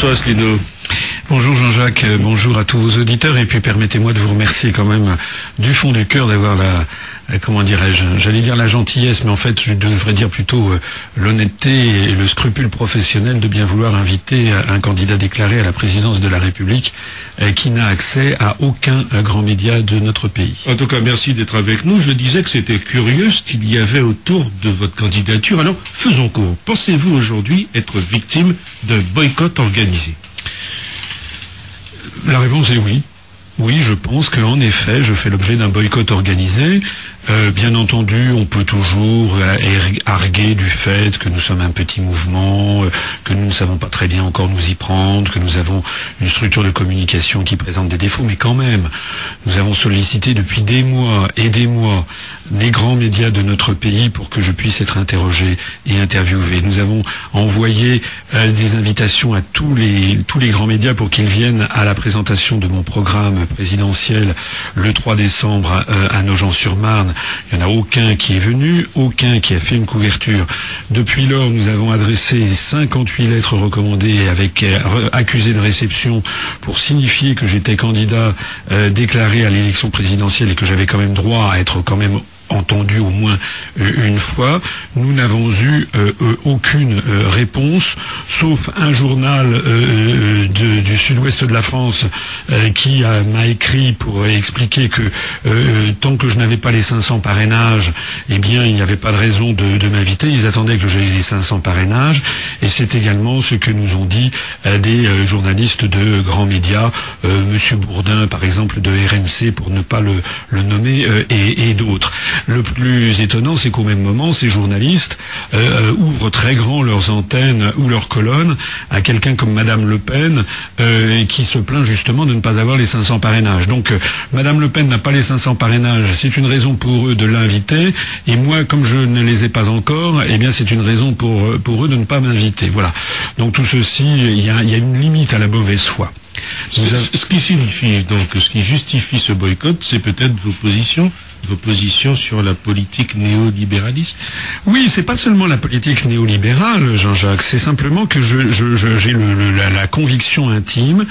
Bonjour François Asselineau. Bonjour Jean-Jacques, bonjour à tous vos auditeurs et puis permettez-moi de vous remercier quand même du fond du cœur d'avoir la, euh, comment dirais-je, j'allais dire la gentillesse, mais en fait je devrais dire plutôt euh, l'honnêteté et le scrupule professionnel de bien vouloir inviter euh, un candidat déclaré à la présidence de la République qui n'a accès à aucun grand média de notre pays. En tout cas, merci d'être avec nous. Je disais que c'était curieux ce qu'il y avait autour de votre candidature. Alors, faisons court. Pensez-vous aujourd'hui être victime d'un boycott organisé? La réponse est oui. Oui, je pense qu'en effet, je fais l'objet d'un boycott organisé. Euh, bien entendu, on peut toujours euh, arguer du fait que nous sommes un petit mouvement, euh, que nous ne savons pas très bien encore nous y prendre, que nous avons une structure de communication qui présente des défauts, mais quand même, nous avons sollicité depuis des mois et des mois les grands médias de notre pays pour que je puisse être interrogé et interviewé. Nous avons envoyé des invitations à tous les, tous les grands médias pour qu'ils viennent à la présentation de mon programme présidentiel le 3 décembre à Nogent-sur-Marne il n'y en a aucun qui est venu, aucun qui a fait une couverture. Depuis lors, nous avons adressé 58 lettres recommandées avec euh, accusé de réception pour signifier que j'étais candidat euh, déclaré à l'élection présidentielle et que j'avais quand même droit à être quand même entendu au moins euh, une fois, nous n'avons eu euh, euh, aucune réponse, sauf un journal du sud-ouest de la France qui m'a écrit pour expliquer que tant que je n'avais pas les 500 parrainages, eh bien il n'y avait pas de raison de, m'inviter. Ils attendaient que j'aie les 500 parrainages, et c'est également ce que nous ont dit des journalistes de grands médias, Monsieur Bourdin par exemple de RMC pour ne pas le, nommer, et d'autres. Le plus étonnant, c'est qu'au même moment, ces journalistes euh, euh, ouvrent très grand leurs antennes ou leurs colonnes à quelqu'un comme Madame Le Pen, euh, qui se plaint justement de ne pas avoir les 500 parrainages. Donc, Madame Le Pen n'a pas les 500 parrainages, c'est une raison pour eux de l'inviter, et moi, comme je ne les ai pas encore, eh bien, c'est une raison pour, eux de ne pas m'inviter. Voilà. Donc, tout ceci, il y a, y a une limite à la mauvaise foi. Ce qui signifie donc, ce qui justifie ce boycott, c'est peut-être vos positions vos positions sur la politique néolibéraliste Oui, c'est pas seulement la politique néolibérale, Jean-Jacques. C'est simplement que j'ai je, la, conviction intime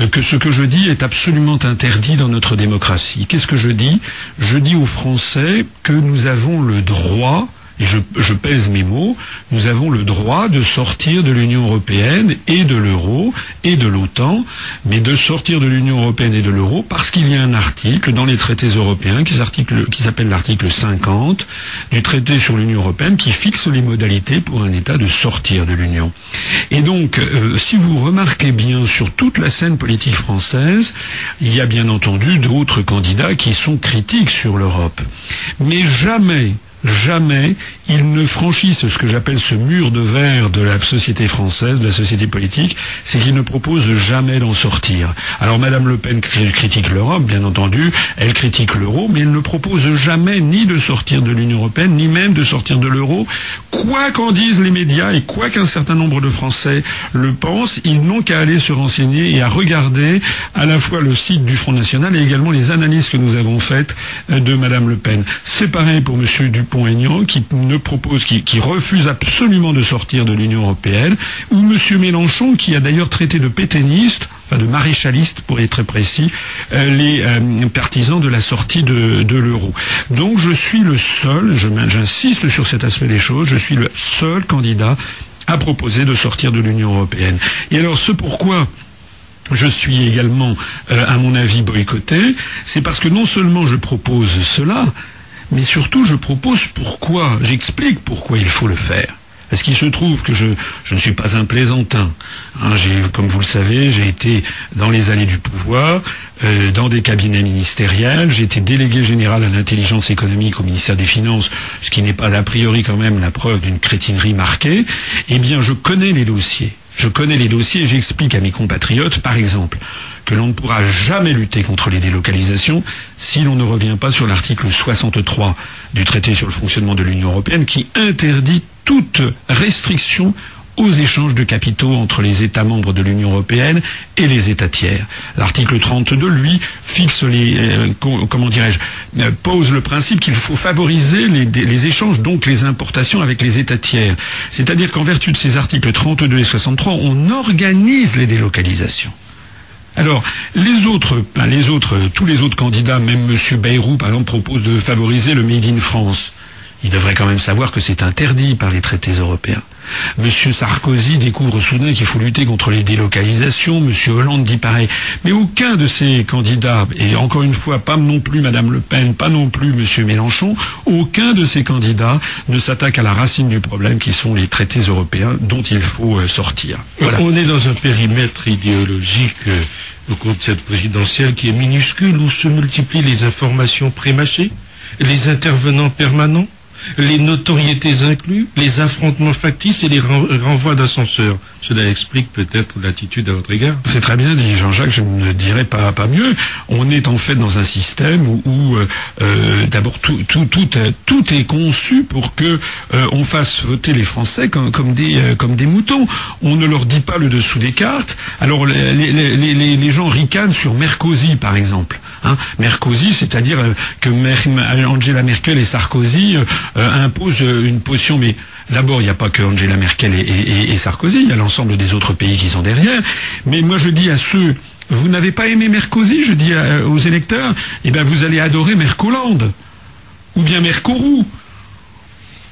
euh, que ce que je dis est absolument interdit dans notre démocratie. Qu'est-ce que je dis? Je dis aux Français que nous avons le droit je, pèse mes mots, nous avons le droit de sortir de l'Union européenne et de l'euro et de l'OTAN, mais de sortir de l'Union européenne et de l'euro parce qu'il y a un article dans les traités européens qui, s'appelle l'article 50 du traité sur l'Union européenne qui fixe les modalités pour un État de sortir de l'Union. Et donc, euh, si vous remarquez bien sur toute la scène politique française, il y a bien entendu d'autres candidats qui sont critiques sur l'Europe. Mais jamais jamais ils ne franchissent ce que j'appelle ce mur de verre de la société française, de la société politique, c'est qu'ils ne proposent jamais d'en sortir. Alors Madame Le Pen critique l'Europe, bien entendu, elle critique l'euro, mais elle ne propose jamais ni de sortir de l'Union européenne, ni même de sortir de l'euro. Quoi qu'en disent les médias et quoi qu'un certain nombre de Français le pensent, ils n'ont qu'à aller se renseigner et à regarder à la fois le site du Front National et également les analyses que nous avons faites euh, de Madame Le Pen. C'est pareil pour Monsieur Dupont-Aignan qui ne propose, qui, refuse absolument de sortir de l'Union européenne, ou M. Mélenchon, qui a d'ailleurs traité de pétainiste, enfin de maréchaliste pour être très précis, euh, les euh, partisans de la sortie de, l'euro. Donc je suis le seul, j'insiste sur cet aspect des choses, je suis le seul candidat à proposer de sortir de l'Union européenne. Et alors ce pourquoi je suis également, euh, à mon avis, boycotté, c'est parce que non seulement je propose cela, mais surtout je propose pourquoi, j'explique pourquoi il faut le faire. Parce qu'il se trouve que je, ne suis pas un plaisantin. Hein, comme vous le savez, j'ai été dans les allées du pouvoir, euh, dans des cabinets ministériels, j'ai été délégué général à l'intelligence économique au ministère des Finances, ce qui n'est pas a priori quand même la preuve d'une crétinerie marquée. Eh bien, je connais les dossiers. Je connais les dossiers et j'explique à mes compatriotes, par exemple, que l'on ne pourra jamais lutter contre les délocalisations si l'on ne revient pas sur l'article 63 du traité sur le fonctionnement de l'Union européenne qui interdit toute restriction aux échanges de capitaux entre les États membres de l'Union européenne et les États tiers. L'article 32, lui, fixe les, euh, comment dirais-je, euh, pose le principe qu'il faut favoriser les, échanges, donc les importations avec les États tiers. C'est-à-dire qu'en vertu de ces articles 32 et 63, on organise les délocalisations. Alors, les autres, ben, les autres, tous les autres candidats, même M. Bayrou, par exemple, propose de favoriser le Made in France. Il devrait quand même savoir que c'est interdit par les traités européens. Monsieur Sarkozy découvre soudain qu'il faut lutter contre les délocalisations. Monsieur Hollande dit pareil. Mais aucun de ces candidats, et encore une fois, pas non plus Madame Le Pen, pas non plus Monsieur Mélenchon, aucun de ces candidats ne s'attaque à la racine du problème qui sont les traités européens dont il faut euh, sortir. On est dans un périmètre idéologique euh, au cours de cette présidentielle qui est minuscule où se multiplient les informations prémâchées, les intervenants permanents, les notoriétés inclus, les affrontements factices et les renvois d'ascenseurs. Cela explique peut-être l'attitude à votre égard. C'est très bien dit Jean-Jacques, je ne dirais pas, pas mieux. On est en fait dans un système où, euh, euh, d'abord tout, tout, tout, tout, est conçu pour que euh, on fasse voter les Français comme, comme, des, comme des moutons. On ne leur dit pas le dessous des cartes. Alors les, les, les, gens ricanent sur Mercosi par exemple. Hein. C'est-à-dire que Angela Merkel et Sarkozy imposent une potion, mais D'abord, il n'y a pas que Angela Merkel et, Sarkozy, il y a l'ensemble des autres pays qui sont derrière. Mais moi, je dis à ceux vous n'avez pas aimé Mercosi, je dis aux électeurs, eh bien vous allez adorer Mercolande, ou bien Mercorou,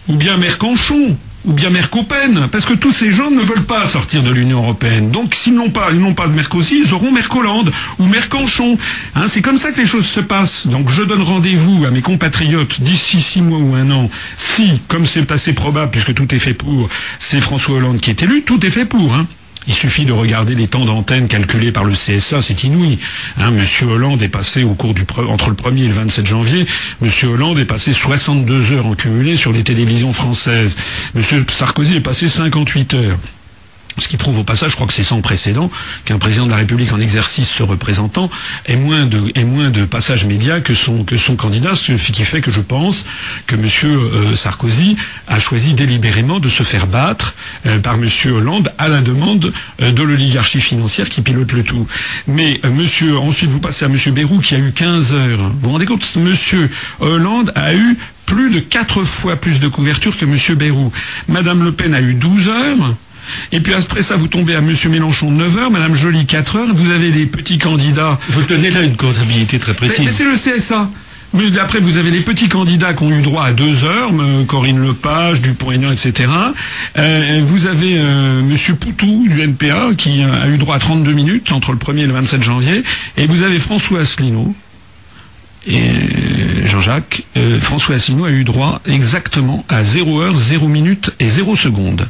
ou bien Mercanchon, ou bien Mercopen, parce que tous ces gens ne veulent pas sortir de l'Union européenne. Donc s'ils n'ont pas, ils n'ont pas de Mercosi, ils auront Mercolande ou Mercanchon. Hein, c'est comme ça que les choses se passent. Donc je donne rendez-vous à mes compatriotes d'ici six mois ou un an, si, comme c'est assez probable, puisque tout est fait pour, c'est François Hollande qui est élu, tout est fait pour. Hein. Il suffit de regarder les temps d'antenne calculés par le CSA, c'est inouï. Hein, Monsieur Hollande est passé au cours du entre le 1er et le 27 janvier, Monsieur Hollande est passé 62 heures en cumulé sur les télévisions françaises. Monsieur Sarkozy est passé 58 heures. Ce qui prouve au passage, je crois que c'est sans précédent, qu'un président de la République en exercice se représentant ait moins de, ait moins de passages médias que son, que son candidat, ce qui fait que je pense que M. Euh, Sarkozy a choisi délibérément de se faire battre euh, par M. Hollande à la demande euh, de l'oligarchie financière qui pilote le tout. Mais monsieur, ensuite vous passez à M. Bérou qui a eu 15 heures. Vous vous rendez compte, M. Hollande a eu plus de quatre fois plus de couverture que M. Bérou. Madame Le Pen a eu 12 heures. Et puis après ça, vous tombez à M. Mélenchon 9 heures, Mme Joly 4 heures, vous avez des petits candidats. Vous tenez là une comptabilité très précise. Mais, c'est le CSA. Mais après, vous avez les petits candidats qui ont eu droit à deux heures, Corinne Lepage, Dupont-Aignan, etc. Euh, vous avez euh, M. Poutou du NPA qui a eu droit à 32 minutes entre le 1er et le 27 janvier. Et vous avez François Asselineau. Et euh, Jean-Jacques, François Asselineau a eu droit exactement à 0 heure, 0 minutes et 0 secondes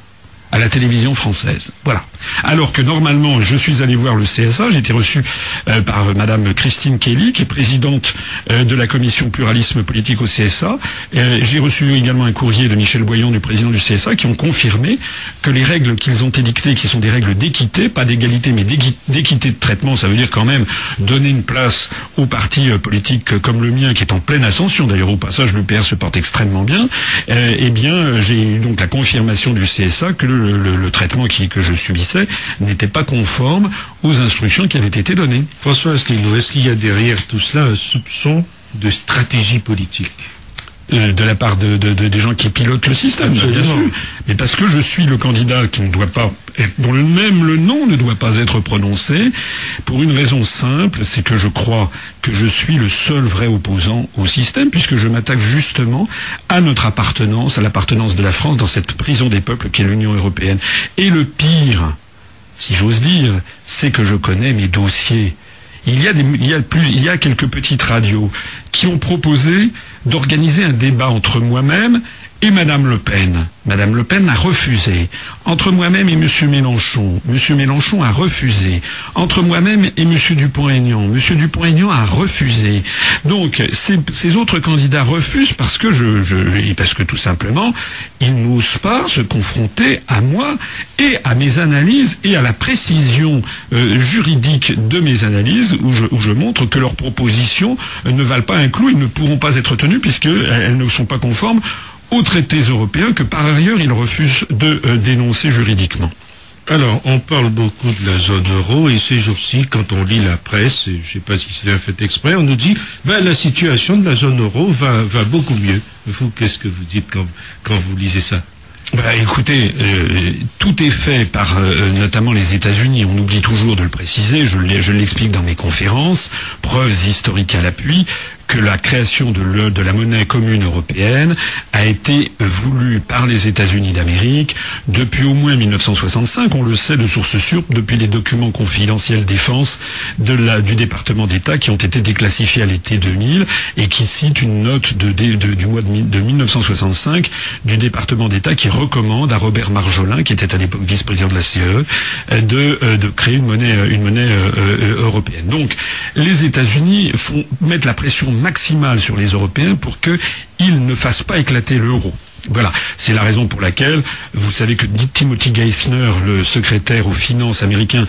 à la télévision française. Voilà. Alors que normalement, je suis allé voir le CSA, j'ai été reçu euh, par Madame Christine Kelly, qui est présidente euh, de la commission pluralisme politique au CSA. Euh, j'ai reçu également un courrier de Michel Boyon, du président du CSA, qui ont confirmé que les règles qu'ils ont édictées, qui sont des règles d'équité, pas d'égalité, mais d'équité de traitement, ça veut dire quand même donner une place aux partis politiques comme le mien, qui est en pleine ascension, d'ailleurs au passage, le PR se porte extrêmement bien, eh bien, j'ai eu donc la confirmation du CSA que le le, traitement que je subissais n'était pas conforme aux instructions qui avaient été données. François Asselineau, est-ce qu'il y a derrière tout cela un soupçon de stratégie politique euh, de la part de, des gens qui pilotent le système, bien sûr. Mais parce que je suis le candidat qui ne doit pas être, dont le même le nom ne doit pas être prononcé, pour une raison simple, c'est que je crois que je suis le seul vrai opposant au système, puisque je m'attaque justement à notre appartenance, à l'appartenance de la France dans cette prison des peuples qu'est l'Union européenne. Et le pire, si j'ose dire, c'est que je connais mes dossiers. Il y a, il y a, il y a quelques petites radios qui ont proposé d'organiser un débat entre moi-même et Madame Le Pen. Madame Le Pen a refusé. Entre moi-même et M. Mélenchon, M. Mélenchon a refusé. Entre moi-même et M. Dupont-Aignan, M. Dupont-Aignan a refusé. Donc ces, autres candidats refusent parce que je, je parce que tout simplement ils n'osent pas se confronter à moi et à mes analyses et à la précision euh, juridique de mes analyses où je, où je, montre que leurs propositions ne valent pas un clou, ils ne pourront pas être tenues puisqu'elles ne sont pas conformes aux traités européens que par ailleurs il refuse de euh, dénoncer juridiquement. Alors, on parle beaucoup de la zone euro et ces jours-ci, quand on lit la presse, et je ne sais pas si c'est un fait exprès, on nous dit ben, la situation de la zone euro va, va beaucoup mieux. Vous, qu'est-ce que vous dites quand, quand vous lisez ça? Bah, écoutez, euh, tout est fait par euh, notamment les États-Unis. On oublie toujours de le préciser. Je l'explique dans mes conférences. Preuves historiques à l'appui que la création de, la monnaie commune européenne a été voulue par les États-Unis d'Amérique depuis au moins 1965. On le sait de source sûre depuis les documents confidentiels défense du département d'État qui ont été déclassifiés à l'été 2000 et qui citent une note du mois de, 1965 du département d'État qui recommande à Robert Marjolin, qui était à l'époque vice-président de la CE, de, euh, de créer une monnaie, une monnaie euh, euh, européenne. Donc les États-Unis font mettre la pression maximale sur les Européens pour qu'ils ne fassent pas éclater l'euro. Voilà, c'est la raison pour laquelle vous savez que Timothy Geithner, le secrétaire aux finances américain,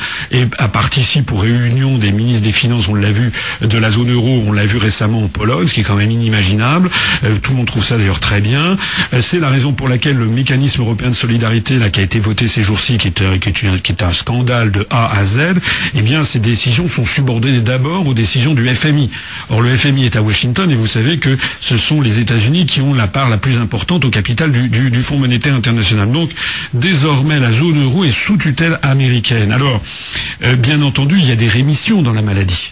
a participé aux réunions des ministres des Finances, on l'a vu, de la zone euro, on l'a vu récemment en Pologne, ce qui est quand même inimaginable. Euh, tout le monde trouve ça d'ailleurs très bien. Euh, c'est la raison pour laquelle le mécanisme européen de solidarité, là, qui a été voté ces jours-ci, qui, euh, est un scandale de A à Z, eh bien, ces décisions sont subordonnées d'abord aux décisions du FMI. Or, le FMI est à Washington et vous savez que ce sont les États-Unis qui ont la part la plus importante au capital du, Fonds monétaire international. Donc désormais la zone euro est sous tutelle américaine. Alors, euh, bien entendu, il y a des rémissions dans la maladie.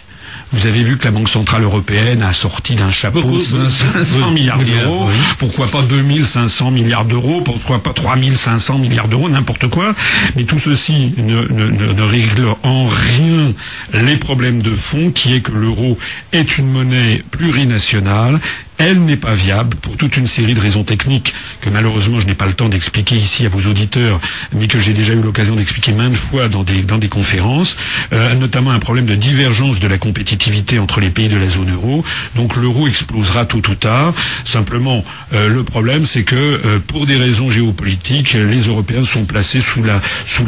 Vous avez vu que la Banque Centrale Européenne a sorti d'un chapeau 500 milliards d'euros. Pourquoi pas 2500 milliards d'euros Pourquoi pas 3500 milliards d'euros N'importe quoi. Mais tout ceci ne, ne, règle en rien les problèmes de fond, qui est que l'euro est une monnaie plurinationale elle n'est pas viable pour toute une série de raisons techniques que malheureusement je n'ai pas le temps d'expliquer ici à vos auditeurs, mais que j'ai déjà eu l'occasion d'expliquer maintes fois dans des, conférences, euh, notamment un problème de divergence de la compétitivité entre les pays de la zone euro. Donc l'euro explosera tôt ou tard. Simplement, euh, le problème c'est que euh, pour des raisons géopolitiques, les Européens sont placés sous la, sous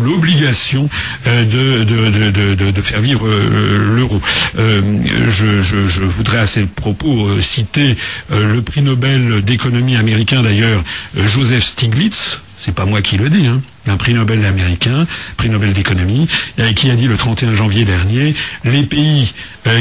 l'obligation de, faire vivre l'euro. Je, je, je voudrais à ces propos euh, citer euh, le prix Nobel d'économie américain d'ailleurs, euh, Joseph Stiglitz, c'est pas moi qui le dis, hein, un prix Nobel américain, prix Nobel d'économie, qui a dit le 31 janvier dernier, les pays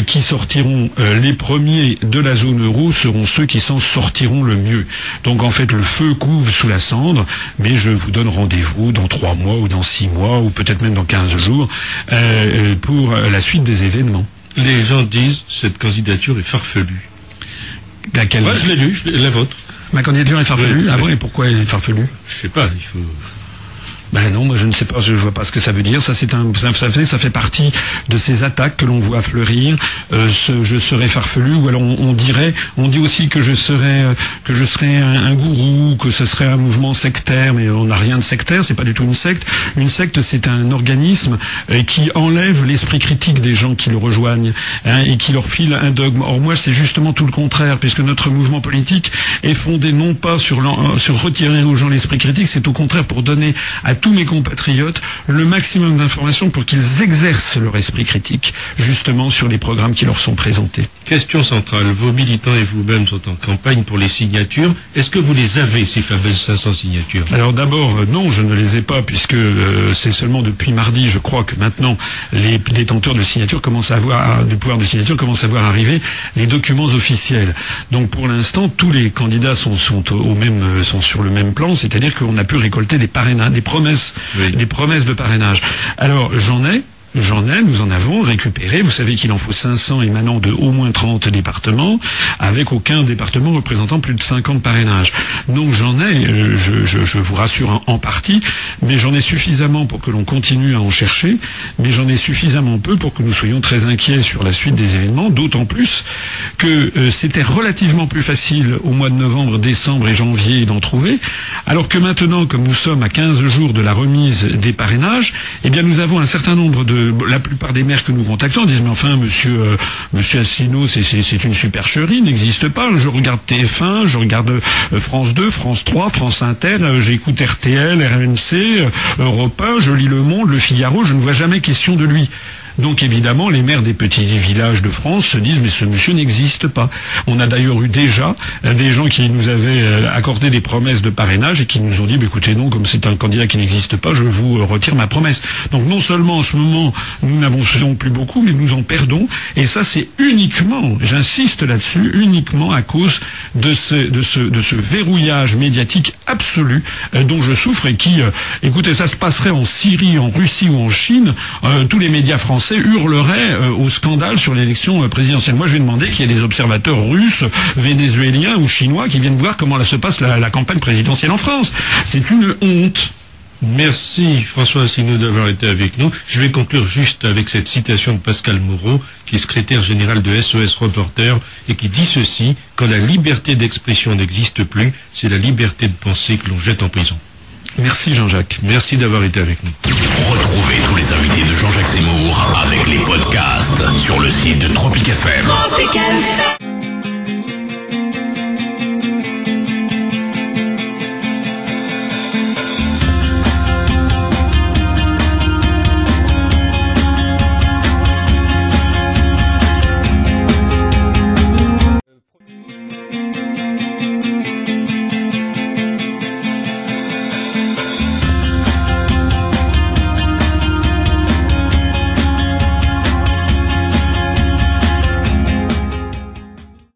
qui sortiront les premiers de la zone euro seront ceux qui s'en sortiront le mieux. Donc en fait, le feu couvre sous la cendre, mais je vous donne rendez-vous dans trois mois ou dans six mois ou peut-être même dans quinze jours pour la suite des événements. Les gens disent cette candidature est farfelue. Laquelle Moi, je l'ai lu, la vôtre. Ma candidature est farfelue. Ah bon, et pourquoi elle est farfelue? Je sais pas, il faut... Ben non, moi je ne sais pas, je ne vois pas ce que ça veut dire. Ça, c'est un, ça, fait, ça fait partie de ces attaques que l'on voit fleurir. Euh, je serais farfelu, ou alors on, dirait, on dit aussi que je serais, euh, que je serais un, gourou, que ce serait un mouvement sectaire, mais on n'a rien de sectaire. C'est pas du tout une secte. Une secte, c'est un organisme euh, qui enlève l'esprit critique des gens qui le rejoignent hein, et qui leur file un dogme. Or moi, c'est justement tout le contraire, puisque notre mouvement politique est fondé non pas sur, sur retirer aux gens l'esprit critique, c'est au contraire pour donner à tous mes compatriotes le maximum d'informations pour qu'ils exercent leur esprit critique, justement sur les programmes qui leur sont présentés. Question centrale, vos militants et vous-même sont en campagne pour les signatures. Est-ce que vous les avez, ces fameuses 500 signatures? Alors d'abord, euh, non, je ne les ai pas, puisque euh, c'est seulement depuis mardi, je crois que maintenant, les détenteurs de signatures commencent à voir, du pouvoir de signature commencent à voir arriver les documents officiels. Donc pour l'instant, tous les candidats sont, au même, euh, sont sur le même plan, c'est-à-dire qu'on a pu récolter des parrainages, des promesses des promesses de parrainage. Alors j'en ai, J'en ai, nous en avons récupéré. Vous savez qu'il en faut 500 émanant de au moins 30 départements, avec aucun département représentant plus de 50 parrainages. Donc j'en ai, euh, je, vous rassure en, partie, mais j'en ai suffisamment pour que l'on continue à en chercher, mais j'en ai suffisamment peu pour que nous soyons très inquiets sur la suite des événements, d'autant plus que euh, c'était relativement plus facile au mois de novembre, décembre et janvier d'en trouver, alors que maintenant, comme nous sommes à 15 jours de la remise des parrainages, eh bien nous avons un certain nombre de la plupart des maires que nous contactons disent mais enfin monsieur euh, monsieur Asselineau c'est une supercherie, n'existe pas. Je regarde TF1, je regarde euh, France 2, France 3, France Inter, euh, j'écoute RTL, RMC, Europe 1, je lis Le Monde, Le Figaro, je ne vois jamais question de lui. Donc évidemment, les maires des petits villages de France se disent mais ce monsieur n'existe pas. On a d'ailleurs eu déjà euh, des gens qui nous avaient euh, accordé des promesses de parrainage et qui nous ont dit bah, écoutez non, comme c'est un candidat qui n'existe pas, je vous retire ma promesse. Donc non seulement en ce moment nous n'avons plus beaucoup, mais nous en perdons. Et ça c'est uniquement, j'insiste là-dessus, uniquement à cause de ce, de ce, de ce verrouillage médiatique absolu euh, dont je souffre et qui, euh, écoutez, ça se passerait en Syrie, en Russie ou en Chine, euh, tous les médias français hurleraient au scandale sur l'élection présidentielle. Moi, je vais demander qu'il y ait des observateurs russes, vénézuéliens ou chinois qui viennent voir comment se passe la campagne présidentielle en France. C'est une honte. Merci François Asselineau d'avoir été avec nous. Je vais conclure juste avec cette citation de Pascal Moreau, qui est secrétaire général de SOS Reporter, et qui dit ceci, quand la liberté d'expression n'existe plus, c'est la liberté de penser que l'on jette en prison. Merci Jean-Jacques. Merci d'avoir été avec nous. Retrouvez tous les invités de Jean-Jacques Seymour avec les podcasts sur le site de Tropic FM.